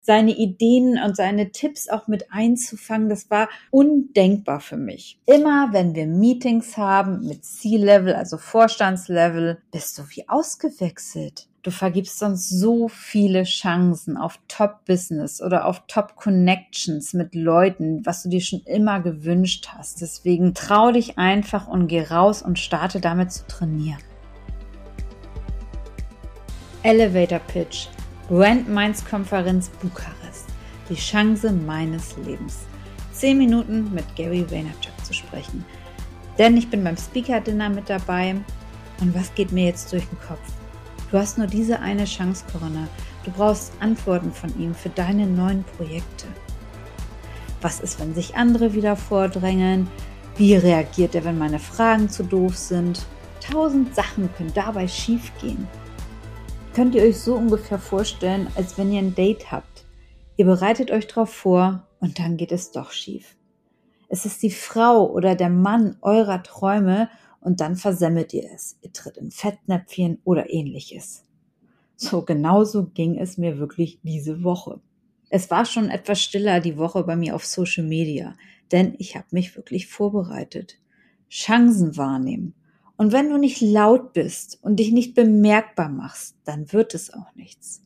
seine Ideen und seine Tipps auch mit einzufangen, das war undenkbar für mich. Immer wenn wir Meetings haben mit C-Level, also Vorstandslevel, bist du wie ausgewechselt. Du vergibst sonst so viele Chancen auf Top-Business oder auf Top-Connections mit Leuten, was du dir schon immer gewünscht hast. Deswegen trau dich einfach und geh raus und starte damit zu trainieren. Elevator Pitch Brand Minds Konferenz Bukarest. Die Chance meines Lebens. Zehn Minuten mit Gary Vaynerchuk zu sprechen. Denn ich bin beim Speaker Dinner mit dabei. Und was geht mir jetzt durch den Kopf? Du hast nur diese eine Chance, Corinna. Du brauchst Antworten von ihm für deine neuen Projekte. Was ist, wenn sich andere wieder vordrängeln? Wie reagiert er, wenn meine Fragen zu doof sind? Tausend Sachen können dabei schiefgehen könnt ihr euch so ungefähr vorstellen, als wenn ihr ein Date habt. Ihr bereitet euch darauf vor und dann geht es doch schief. Es ist die Frau oder der Mann eurer Träume und dann versemmelt ihr es. Ihr tritt in Fettnäpfchen oder ähnliches. So genauso ging es mir wirklich diese Woche. Es war schon etwas stiller die Woche bei mir auf Social Media, denn ich habe mich wirklich vorbereitet. Chancen wahrnehmen, und wenn du nicht laut bist und dich nicht bemerkbar machst, dann wird es auch nichts.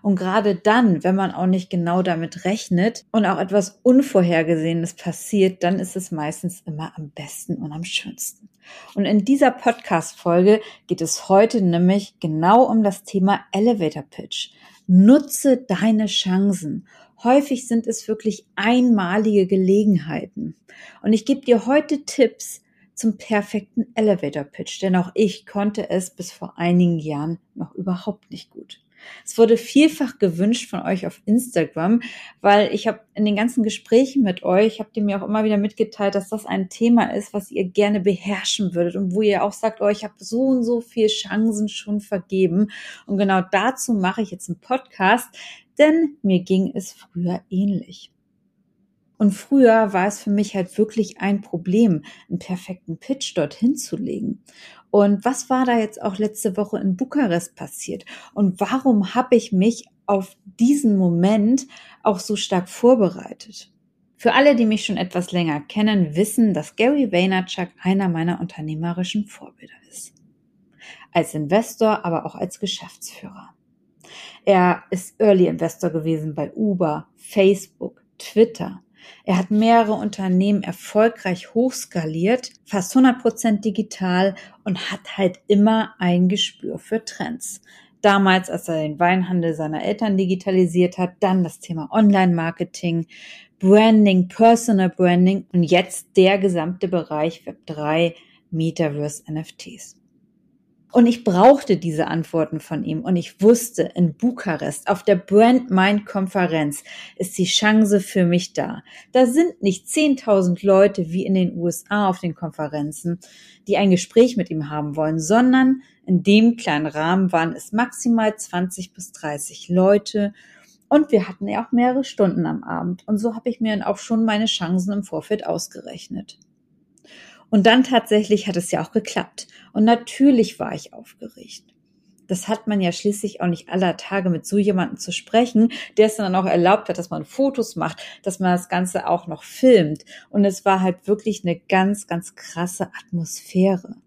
Und gerade dann, wenn man auch nicht genau damit rechnet und auch etwas Unvorhergesehenes passiert, dann ist es meistens immer am besten und am schönsten. Und in dieser Podcast-Folge geht es heute nämlich genau um das Thema Elevator Pitch. Nutze deine Chancen. Häufig sind es wirklich einmalige Gelegenheiten. Und ich gebe dir heute Tipps, zum perfekten Elevator Pitch, denn auch ich konnte es bis vor einigen Jahren noch überhaupt nicht gut. Es wurde vielfach gewünscht von euch auf Instagram, weil ich habe in den ganzen Gesprächen mit euch, habt ihr mir auch immer wieder mitgeteilt, dass das ein Thema ist, was ihr gerne beherrschen würdet und wo ihr auch sagt, oh, ich habe so und so viel Chancen schon vergeben. Und genau dazu mache ich jetzt einen Podcast, denn mir ging es früher ähnlich. Und früher war es für mich halt wirklich ein Problem, einen perfekten Pitch dorthin zu legen. Und was war da jetzt auch letzte Woche in Bukarest passiert? Und warum habe ich mich auf diesen Moment auch so stark vorbereitet? Für alle, die mich schon etwas länger kennen, wissen, dass Gary Vaynerchuk einer meiner unternehmerischen Vorbilder ist. Als Investor, aber auch als Geschäftsführer. Er ist Early Investor gewesen bei Uber, Facebook, Twitter, er hat mehrere Unternehmen erfolgreich hochskaliert, fast 100% digital und hat halt immer ein Gespür für Trends. Damals, als er den Weinhandel seiner Eltern digitalisiert hat, dann das Thema Online-Marketing, Branding, Personal Branding und jetzt der gesamte Bereich Web3, Metaverse, NFTs. Und ich brauchte diese Antworten von ihm. Und ich wusste, in Bukarest, auf der Brand Mind Konferenz, ist die Chance für mich da. Da sind nicht 10.000 Leute wie in den USA auf den Konferenzen, die ein Gespräch mit ihm haben wollen, sondern in dem kleinen Rahmen waren es maximal 20 bis 30 Leute. Und wir hatten ja auch mehrere Stunden am Abend. Und so habe ich mir auch schon meine Chancen im Vorfeld ausgerechnet. Und dann tatsächlich hat es ja auch geklappt. Und natürlich war ich aufgeregt. Das hat man ja schließlich auch nicht aller Tage mit so jemandem zu sprechen, der es dann auch erlaubt hat, dass man Fotos macht, dass man das Ganze auch noch filmt. Und es war halt wirklich eine ganz, ganz krasse Atmosphäre.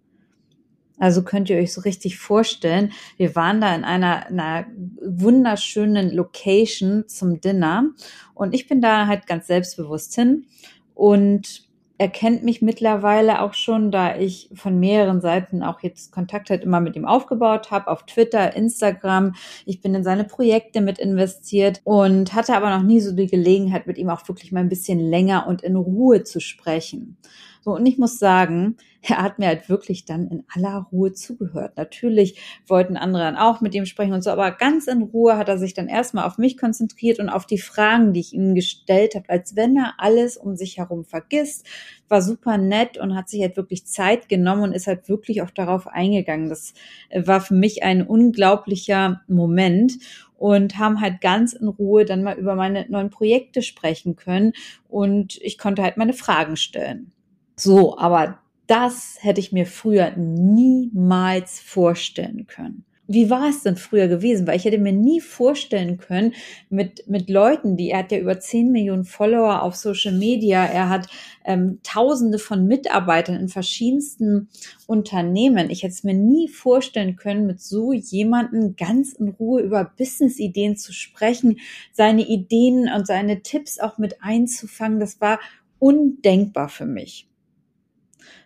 Also könnt ihr euch so richtig vorstellen, wir waren da in einer, einer wunderschönen Location zum Dinner und ich bin da halt ganz selbstbewusst hin und er kennt mich mittlerweile auch schon, da ich von mehreren Seiten auch jetzt Kontakt halt immer mit ihm aufgebaut habe, auf Twitter, Instagram. Ich bin in seine Projekte mit investiert und hatte aber noch nie so die Gelegenheit, mit ihm auch wirklich mal ein bisschen länger und in Ruhe zu sprechen. So, und ich muss sagen, er hat mir halt wirklich dann in aller Ruhe zugehört. Natürlich wollten andere dann auch mit ihm sprechen und so, aber ganz in Ruhe hat er sich dann erstmal auf mich konzentriert und auf die Fragen, die ich ihm gestellt habe, als wenn er alles um sich herum vergisst. War super nett und hat sich halt wirklich Zeit genommen und ist halt wirklich auch darauf eingegangen. Das war für mich ein unglaublicher Moment und haben halt ganz in Ruhe dann mal über meine neuen Projekte sprechen können und ich konnte halt meine Fragen stellen. So, aber das hätte ich mir früher niemals vorstellen können. wie war es denn früher gewesen? Weil ich hätte mir nie vorstellen können, mit, mit Leuten, die, er hat ja über 10 Millionen Follower auf Social Media, er hat ähm, Tausende von Mitarbeitern in verschiedensten Unternehmen. Ich hätte es mir nie vorstellen können, mit so jemanden ganz in Ruhe über Business-Ideen zu sprechen, seine Ideen und seine Tipps auch mit einzufangen. Das war undenkbar für mich.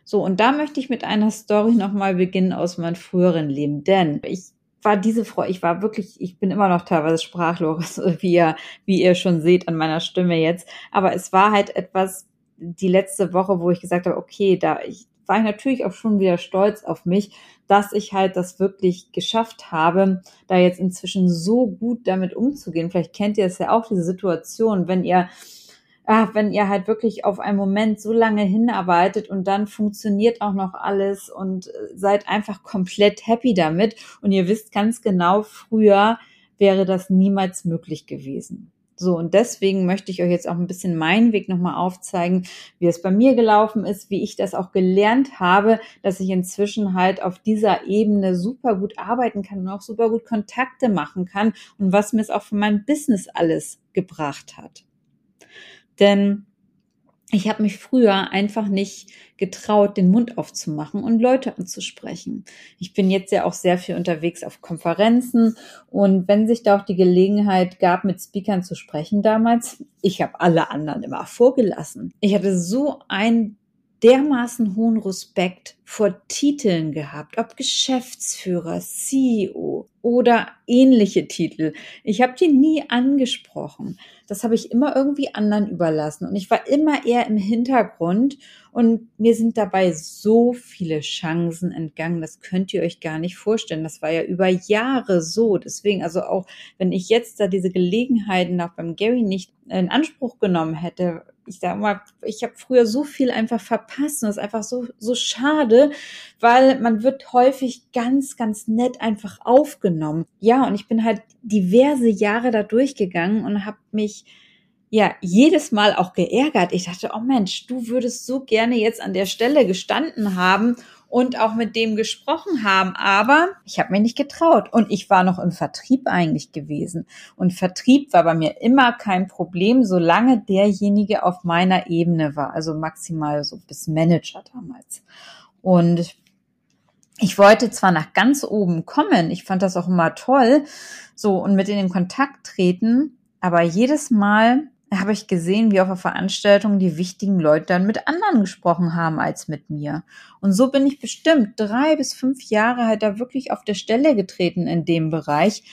So, und da möchte ich mit einer Story nochmal beginnen aus meinem früheren Leben, denn ich war diese Frau, ich war wirklich, ich bin immer noch teilweise sprachlos, wie ihr, wie ihr schon seht an meiner Stimme jetzt. Aber es war halt etwas, die letzte Woche, wo ich gesagt habe, okay, da ich, war ich natürlich auch schon wieder stolz auf mich, dass ich halt das wirklich geschafft habe, da jetzt inzwischen so gut damit umzugehen. Vielleicht kennt ihr es ja auch, diese Situation, wenn ihr ach, wenn ihr halt wirklich auf einen Moment so lange hinarbeitet und dann funktioniert auch noch alles und äh, seid einfach komplett happy damit und ihr wisst ganz genau, früher wäre das niemals möglich gewesen. So, und deswegen möchte ich euch jetzt auch ein bisschen meinen Weg nochmal aufzeigen, wie es bei mir gelaufen ist, wie ich das auch gelernt habe, dass ich inzwischen halt auf dieser Ebene super gut arbeiten kann und auch super gut Kontakte machen kann und was mir es auch für mein Business alles gebracht hat. Denn ich habe mich früher einfach nicht getraut, den Mund aufzumachen und Leute anzusprechen. Ich bin jetzt ja auch sehr viel unterwegs auf Konferenzen und wenn sich da auch die Gelegenheit gab, mit Speakern zu sprechen damals, ich habe alle anderen immer vorgelassen. Ich hatte so ein dermaßen hohen Respekt vor Titeln gehabt, ob Geschäftsführer, CEO oder ähnliche Titel. Ich habe die nie angesprochen. Das habe ich immer irgendwie anderen überlassen und ich war immer eher im Hintergrund und mir sind dabei so viele Chancen entgangen. Das könnt ihr euch gar nicht vorstellen. Das war ja über Jahre so. Deswegen, also auch wenn ich jetzt da diese Gelegenheiten auch beim Gary nicht in Anspruch genommen hätte, ich sag mal, ich habe früher so viel einfach verpasst und das ist einfach so, so schade, weil man wird häufig ganz, ganz nett einfach aufgenommen. Ja, und ich bin halt diverse Jahre da durchgegangen und habe mich ja jedes Mal auch geärgert. Ich dachte, oh Mensch, du würdest so gerne jetzt an der Stelle gestanden haben und auch mit dem gesprochen haben. Aber ich habe mir nicht getraut. Und ich war noch im Vertrieb eigentlich gewesen. Und Vertrieb war bei mir immer kein Problem, solange derjenige auf meiner Ebene war. Also maximal so bis Manager damals. Und ich wollte zwar nach ganz oben kommen, ich fand das auch immer toll, so und mit in den Kontakt treten, aber jedes Mal habe ich gesehen, wie auf einer Veranstaltung die wichtigen Leute dann mit anderen gesprochen haben als mit mir. Und so bin ich bestimmt drei bis fünf Jahre halt da wirklich auf der Stelle getreten in dem Bereich,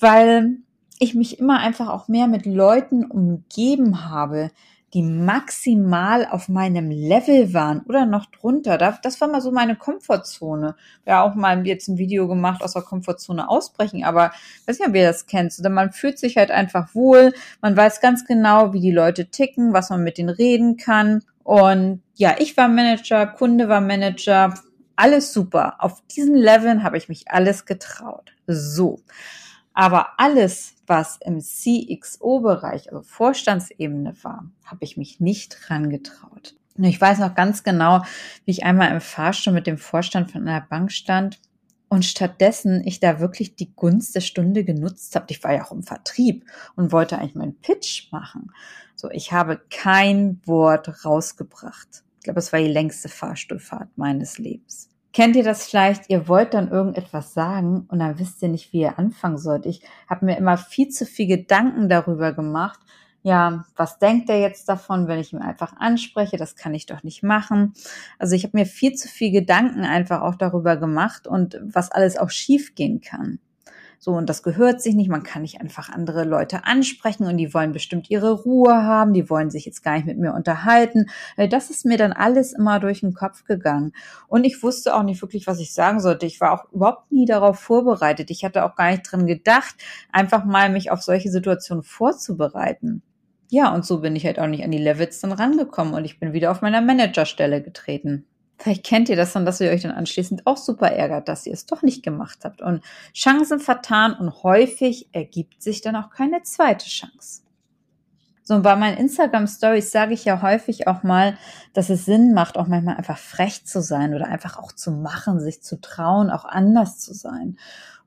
weil ich mich immer einfach auch mehr mit Leuten umgeben habe, die maximal auf meinem Level waren oder noch drunter. Das war mal so meine Komfortzone. Ja, auch mal jetzt ein Video gemacht aus der Komfortzone ausbrechen, aber weiß nicht, ob ihr das kennt. Denn man fühlt sich halt einfach wohl. Man weiß ganz genau, wie die Leute ticken, was man mit denen reden kann. Und ja, ich war Manager, Kunde war Manager, alles super. Auf diesen Leveln habe ich mich alles getraut. So. Aber alles, was im CXO-Bereich, also Vorstandsebene war, habe ich mich nicht dran getraut. Und ich weiß noch ganz genau, wie ich einmal im Fahrstuhl mit dem Vorstand von einer Bank stand und stattdessen ich da wirklich die Gunst der Stunde genutzt habe. Ich war ja auch im Vertrieb und wollte eigentlich meinen Pitch machen. So, ich habe kein Wort rausgebracht. Ich glaube, es war die längste Fahrstuhlfahrt meines Lebens. Kennt ihr das vielleicht? Ihr wollt dann irgendetwas sagen und dann wisst ihr nicht, wie ihr anfangen sollt. Ich habe mir immer viel zu viel Gedanken darüber gemacht. Ja, was denkt er jetzt davon, wenn ich ihn einfach anspreche? Das kann ich doch nicht machen. Also ich habe mir viel zu viel Gedanken einfach auch darüber gemacht und was alles auch schief gehen kann. So, und das gehört sich nicht. Man kann nicht einfach andere Leute ansprechen und die wollen bestimmt ihre Ruhe haben. Die wollen sich jetzt gar nicht mit mir unterhalten. Äh, das ist mir dann alles immer durch den Kopf gegangen. Und ich wusste auch nicht wirklich, was ich sagen sollte. Ich war auch überhaupt nie darauf vorbereitet. Ich hatte auch gar nicht drin gedacht, einfach mal mich auf solche Situationen vorzubereiten. Ja, und so bin ich halt auch nicht an die Levels dann rangekommen und ich bin wieder auf meiner Managerstelle getreten. Vielleicht kennt ihr das dann, dass ihr euch dann anschließend auch super ärgert, dass ihr es doch nicht gemacht habt. Und Chancen vertan und häufig ergibt sich dann auch keine zweite Chance. So, und bei meinen Instagram Stories sage ich ja häufig auch mal, dass es Sinn macht, auch manchmal einfach frech zu sein oder einfach auch zu machen, sich zu trauen, auch anders zu sein.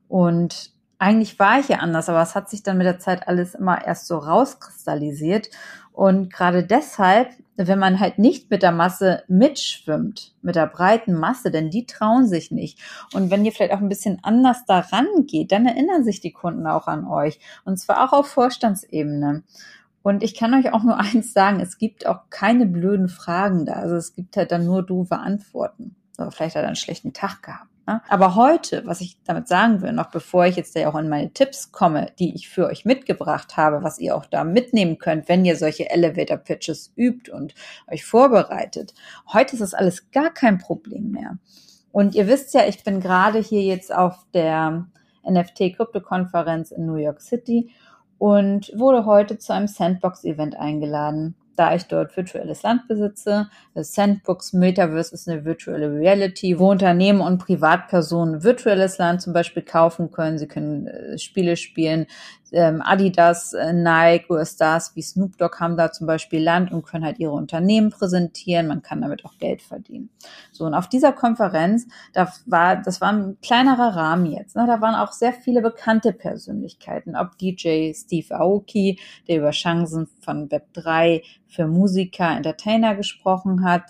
Und eigentlich war ich ja anders, aber es hat sich dann mit der Zeit alles immer erst so rauskristallisiert. Und gerade deshalb, wenn man halt nicht mit der Masse mitschwimmt, mit der breiten Masse, denn die trauen sich nicht. Und wenn ihr vielleicht auch ein bisschen anders daran geht, dann erinnern sich die Kunden auch an euch. Und zwar auch auf Vorstandsebene. Und ich kann euch auch nur eins sagen, es gibt auch keine blöden Fragen da. Also es gibt halt dann nur doofe Antworten. Oder vielleicht hat er einen schlechten Tag gehabt. Ne? Aber heute, was ich damit sagen will, noch bevor ich jetzt ja auch in meine Tipps komme, die ich für euch mitgebracht habe, was ihr auch da mitnehmen könnt, wenn ihr solche Elevator Pitches übt und euch vorbereitet. Heute ist das alles gar kein Problem mehr. Und ihr wisst ja, ich bin gerade hier jetzt auf der NFT Krypto Konferenz in New York City und wurde heute zu einem Sandbox Event eingeladen da ich dort virtuelles Land besitze. Das Sandbox Metaverse ist eine virtuelle Reality, wo Unternehmen und Privatpersonen virtuelles Land zum Beispiel kaufen können. Sie können äh, Spiele spielen, ähm, Adidas, äh, Nike Stars wie Snoop Dogg haben da zum Beispiel Land und können halt ihre Unternehmen präsentieren. Man kann damit auch Geld verdienen. So, und auf dieser Konferenz, da war, das war ein kleinerer Rahmen jetzt. Ne? Da waren auch sehr viele bekannte Persönlichkeiten, ob DJ Steve Aoki, der über Chancen von Web3 für Musiker, Entertainer gesprochen hat,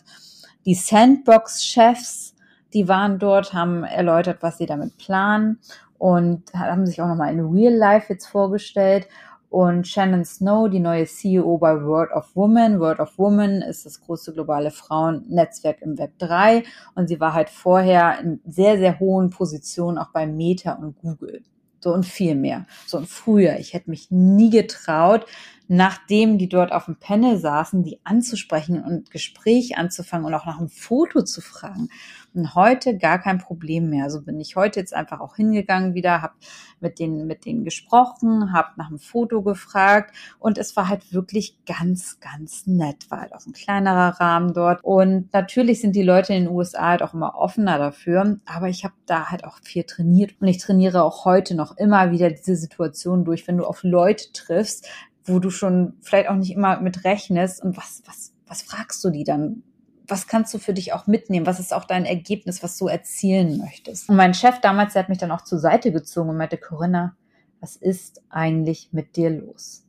die Sandbox-Chefs, die waren dort, haben erläutert, was sie damit planen und haben sich auch nochmal in Real Life jetzt vorgestellt. Und Shannon Snow, die neue CEO bei World of Women. World of Women ist das größte globale Frauennetzwerk im Web 3 und sie war halt vorher in sehr, sehr hohen Positionen auch bei Meta und Google. So und viel mehr. So und früher, ich hätte mich nie getraut, nachdem die dort auf dem Panel saßen, die anzusprechen und Gespräch anzufangen und auch nach einem Foto zu fragen. Und heute gar kein Problem mehr. Also bin ich heute jetzt einfach auch hingegangen wieder, habe mit denen, mit denen gesprochen, habe nach einem Foto gefragt und es war halt wirklich ganz, ganz nett. War halt auch ein kleinerer Rahmen dort. Und natürlich sind die Leute in den USA halt auch immer offener dafür, aber ich habe da halt auch viel trainiert und ich trainiere auch heute noch immer wieder diese Situation durch, wenn du auf Leute triffst, wo du schon vielleicht auch nicht immer mit rechnest und was, was, was fragst du die dann? was kannst du für dich auch mitnehmen? Was ist auch dein Ergebnis, was du erzielen möchtest? Und mein Chef damals, der hat mich dann auch zur Seite gezogen und meinte, Corinna, was ist eigentlich mit dir los?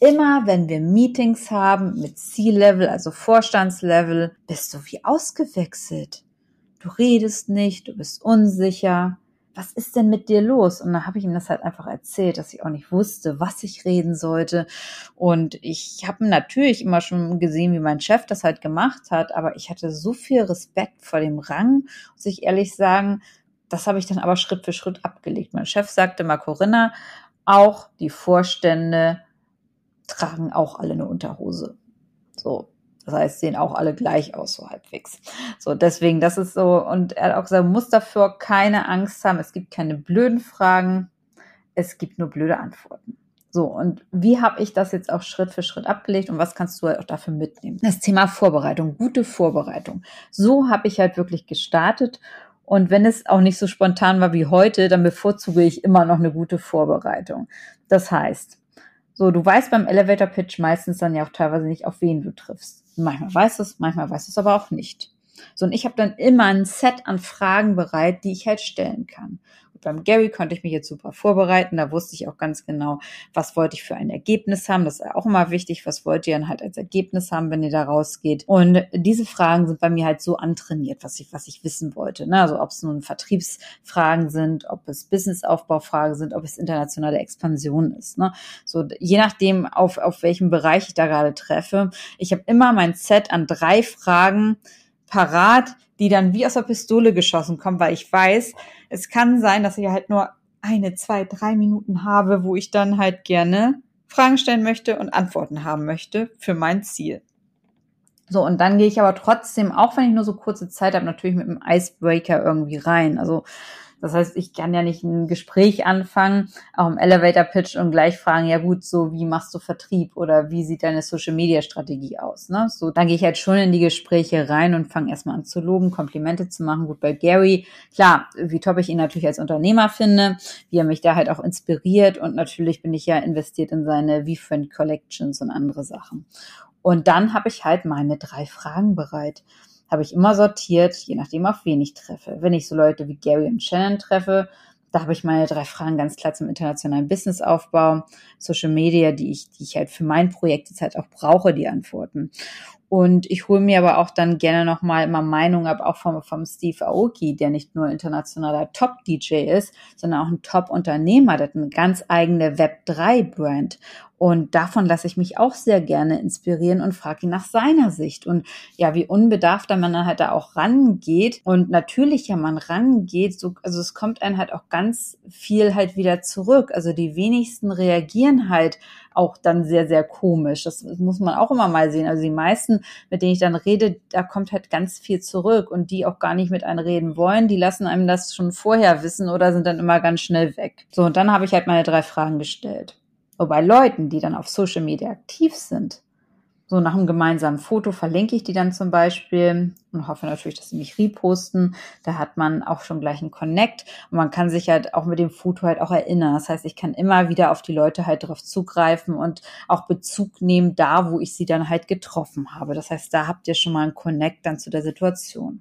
Immer wenn wir Meetings haben mit C-Level, also Vorstandslevel, bist du wie ausgewechselt. Du redest nicht, du bist unsicher, was ist denn mit dir los? Und dann habe ich ihm das halt einfach erzählt, dass ich auch nicht wusste, was ich reden sollte. Und ich habe natürlich immer schon gesehen, wie mein Chef das halt gemacht hat, aber ich hatte so viel Respekt vor dem Rang, muss ich ehrlich sagen, das habe ich dann aber Schritt für Schritt abgelegt. Mein Chef sagte mal, Corinna, auch die Vorstände tragen auch alle eine Unterhose. So, das heißt, sehen auch alle gleich aus, so halbwegs. So, deswegen, das ist so, und er hat auch gesagt, muss dafür keine Angst haben. Es gibt keine blöden Fragen. Es gibt nur blöde Antworten. So, und wie habe ich das jetzt auch Schritt für Schritt abgelegt und was kannst du halt auch dafür mitnehmen? Das Thema Vorbereitung, gute Vorbereitung. So habe ich halt wirklich gestartet. Und wenn es auch nicht so spontan war wie heute, dann bevorzuge ich immer noch eine gute Vorbereitung. Das heißt, so, du weißt beim Elevator Pitch meistens dann ja auch teilweise nicht, auf wen du triffst. Manchmal weißt du es, manchmal weißt du es aber auch nicht. So, und ich habe dann immer ein Set an Fragen bereit, die ich halt stellen kann beim Gary konnte ich mich jetzt super vorbereiten. Da wusste ich auch ganz genau, was wollte ich für ein Ergebnis haben. Das ist auch immer wichtig. Was wollt ihr dann halt als Ergebnis haben, wenn ihr da rausgeht? Und diese Fragen sind bei mir halt so antrainiert, was ich, was ich wissen wollte. Ne? Also ob es nun Vertriebsfragen sind, ob es Businessaufbaufragen sind, ob es internationale Expansion ist. Ne? So, je nachdem, auf, auf welchem Bereich ich da gerade treffe. Ich habe immer mein Set an drei Fragen parat, die dann wie aus der Pistole geschossen kommen, weil ich weiß, es kann sein, dass ich halt nur eine, zwei, drei Minuten habe, wo ich dann halt gerne Fragen stellen möchte und Antworten haben möchte für mein Ziel. So, und dann gehe ich aber trotzdem, auch wenn ich nur so kurze Zeit habe, natürlich mit einem Icebreaker irgendwie rein. Also das heißt, ich kann ja nicht ein Gespräch anfangen, auch im Elevator Pitch und gleich fragen, ja gut, so wie machst du Vertrieb oder wie sieht deine Social Media Strategie aus? Ne? So, dann gehe ich halt schon in die Gespräche rein und fange erstmal an zu loben, Komplimente zu machen. Gut, bei Gary, klar, wie top ich ihn natürlich als Unternehmer finde, wie er mich da halt auch inspiriert und natürlich bin ich ja investiert in seine V-Friend Collections und andere Sachen. Und dann habe ich halt meine drei Fragen bereit habe ich immer sortiert, je nachdem, auf wen ich treffe. Wenn ich so Leute wie Gary und Shannon treffe, Da habe ich meine drei Fragen ganz klar zum internationalen Businessaufbau, Social Media, die ich, die ich halt für mein Projekt jetzt halt auch brauche, die Antworten. Und ich hole mir aber auch dann gerne nochmal immer Meinung ab, auch vom, vom Steve Aoki, der nicht nur internationaler Top-DJ ist, sondern auch ein Top-Unternehmer, der hat eine ganz eigene Web3-Brand. Und davon lasse ich mich auch sehr gerne inspirieren und frage ihn nach seiner Sicht. Und ja, wie unbedarfter man dann halt da auch rangeht und natürlicher man rangeht, so, also es kommt einem halt auch ganz viel halt wieder zurück. Also die wenigsten reagieren halt auch dann sehr, sehr komisch. Das muss man auch immer mal sehen. Also die meisten, mit denen ich dann rede, da kommt halt ganz viel zurück und die auch gar nicht mit einem reden wollen, die lassen einem das schon vorher wissen oder sind dann immer ganz schnell weg. So, und dann habe ich halt meine drei Fragen gestellt. Wobei Leuten, die dann auf Social Media aktiv sind, so nach einem gemeinsamen Foto verlinke ich die dann zum Beispiel und hoffe natürlich, dass sie mich reposten. Da hat man auch schon gleich einen Connect und man kann sich halt auch mit dem Foto halt auch erinnern. Das heißt, ich kann immer wieder auf die Leute halt drauf zugreifen und auch Bezug nehmen da, wo ich sie dann halt getroffen habe. Das heißt, da habt ihr schon mal einen Connect dann zu der Situation.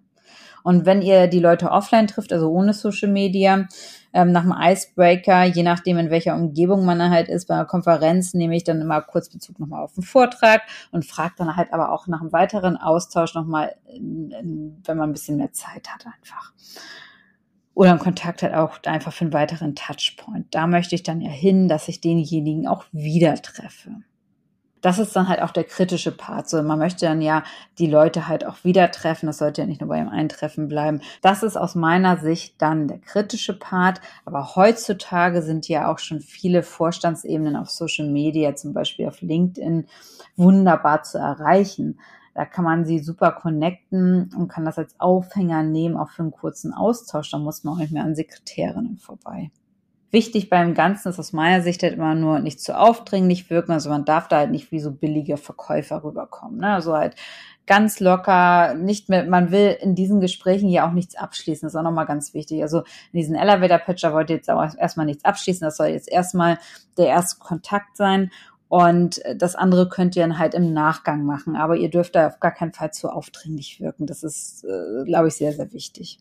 Und wenn ihr die Leute offline trifft, also ohne Social Media, ähm, nach dem Icebreaker, je nachdem, in welcher Umgebung man halt ist, bei einer Konferenz nehme ich dann immer kurz Bezug nochmal auf den Vortrag und frage dann halt aber auch nach einem weiteren Austausch nochmal, wenn man ein bisschen mehr Zeit hat einfach. Oder ein Kontakt halt auch einfach für einen weiteren Touchpoint. Da möchte ich dann ja hin, dass ich denjenigen auch wieder treffe das ist dann halt auch der kritische Part. So, man möchte dann ja die Leute halt auch wieder treffen. Das sollte ja nicht nur beim Eintreffen bleiben. Das ist aus meiner Sicht dann der kritische Part. Aber heutzutage sind ja auch schon viele Vorstandsebenen auf Social Media, zum Beispiel auf LinkedIn, wunderbar zu erreichen. Da kann man sie super connecten und kann das als Aufhänger nehmen, auch für einen kurzen Austausch. Da muss man auch nicht mehr an Sekretärinnen vorbei. Wichtig beim Ganzen ist aus meiner Sicht halt immer nur nicht zu aufdringlich wirken. Also man darf da halt nicht wie so billige Verkäufer rüberkommen. Ne? Also halt ganz locker, nicht mehr, man will in diesen Gesprächen ja auch nichts abschließen. Das ist auch nochmal ganz wichtig. Also in diesen Elevator Pitcher wollt ihr jetzt auch erstmal nichts abschließen. Das soll jetzt erstmal der erste Kontakt sein. Und das andere könnt ihr dann halt im Nachgang machen. Aber ihr dürft da auf gar keinen Fall zu aufdringlich wirken. Das ist, äh, glaube ich, sehr, sehr wichtig.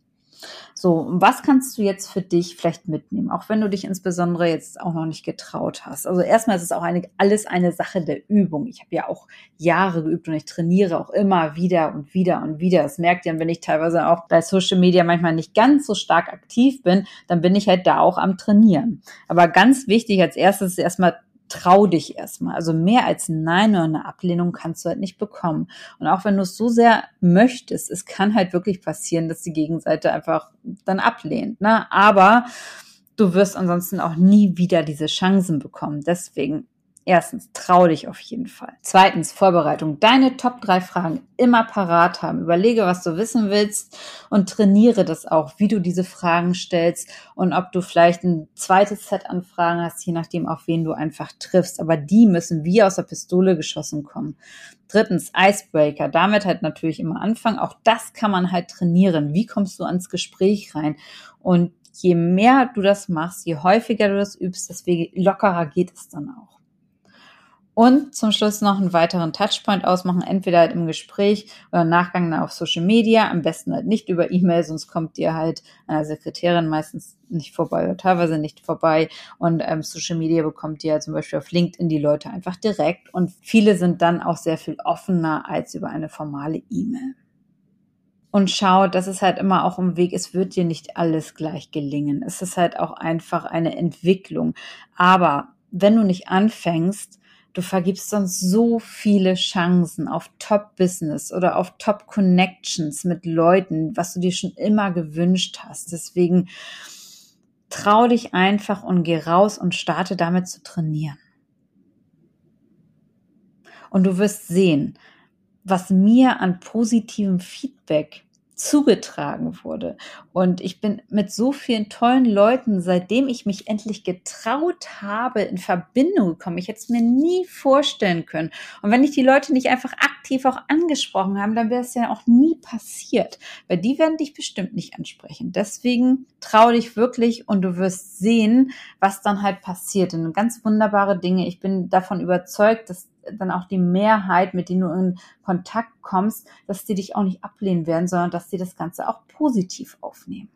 So, was kannst du jetzt für dich vielleicht mitnehmen, auch wenn du dich insbesondere jetzt auch noch nicht getraut hast? Also erstmal ist es auch eine, alles eine Sache der Übung. Ich habe ja auch Jahre geübt und ich trainiere auch immer wieder und wieder und wieder. Das merkt ihr, wenn ich teilweise auch bei Social Media manchmal nicht ganz so stark aktiv bin, dann bin ich halt da auch am Trainieren. Aber ganz wichtig als erstes ist erstmal trau dich erstmal. Also mehr als ein Nein oder eine Ablehnung kannst du halt nicht bekommen. Und auch wenn du es so sehr möchtest, es kann halt wirklich passieren, dass die Gegenseite einfach dann ablehnt. Ne? Aber du wirst ansonsten auch nie wieder diese Chancen bekommen. Deswegen Erstens, trau dich auf jeden Fall. Zweitens, Vorbereitung. Deine Top 3 Fragen immer parat haben. Überlege, was du wissen willst und trainiere das auch, wie du diese Fragen stellst und ob du vielleicht ein zweites Set an Fragen hast, je nachdem, auf wen du einfach triffst. Aber die müssen wie aus der Pistole geschossen kommen. Drittens, Icebreaker. Damit halt natürlich immer anfangen. Auch das kann man halt trainieren. Wie kommst du ans Gespräch rein? Und je mehr du das machst, je häufiger du das übst, desto lockerer geht es dann auch. Und zum Schluss noch einen weiteren Touchpoint ausmachen, entweder halt im Gespräch oder im Nachgang auf Social Media. Am besten halt nicht über E-Mail, sonst kommt ihr halt einer Sekretärin meistens nicht vorbei oder teilweise nicht vorbei. Und ähm, Social Media bekommt ihr zum Beispiel auf LinkedIn die Leute einfach direkt. Und viele sind dann auch sehr viel offener als über eine formale E-Mail. Und schau, dass es halt immer auch im Weg, es wird dir nicht alles gleich gelingen. Es ist halt auch einfach eine Entwicklung. Aber wenn du nicht anfängst, Du vergibst sonst so viele Chancen auf Top-Business oder auf Top-Connections mit Leuten, was du dir schon immer gewünscht hast. Deswegen trau dich einfach und geh raus und starte damit zu trainieren. Und du wirst sehen, was mir an positivem Feedback zugetragen wurde. Und ich bin mit so vielen tollen Leuten, seitdem ich mich endlich getraut habe, in Verbindung gekommen. Ich hätte es mir nie vorstellen können. Und wenn ich die Leute nicht einfach aktiv auch angesprochen habe, dann wäre es ja auch nie passiert. Weil die werden dich bestimmt nicht ansprechen. Deswegen trau dich wirklich und du wirst sehen, was dann halt passiert. Und ganz wunderbare Dinge. Ich bin davon überzeugt, dass dann auch die Mehrheit, mit denen du in Kontakt kommst, dass die dich auch nicht ablehnen werden, sondern dass sie das Ganze auch positiv aufnehmen.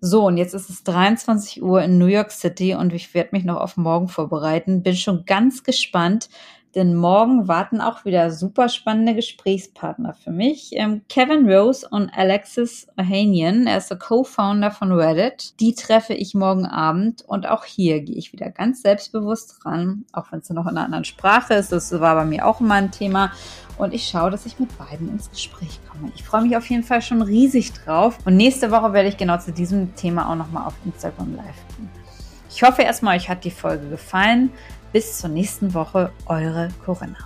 So, und jetzt ist es 23 Uhr in New York City und ich werde mich noch auf morgen vorbereiten. Bin schon ganz gespannt, denn morgen warten auch wieder super spannende Gesprächspartner für mich. Ähm, Kevin Rose und Alexis Ohanian, er ist der Co-Founder von Reddit. Die treffe ich morgen Abend und auch hier gehe ich wieder ganz selbstbewusst ran, auch wenn es noch in einer anderen Sprache ist. Das war bei mir auch immer ein Thema. Und ich schaue, dass ich mit beiden ins Gespräch komme. Ich freue mich auf jeden Fall schon riesig drauf. Und nächste Woche werde ich genau zu diesem Thema auch nochmal auf Instagram live gehen. Ich hoffe erstmal, euch hat die Folge gefallen. Bis zur nächsten Woche, eure Corinna.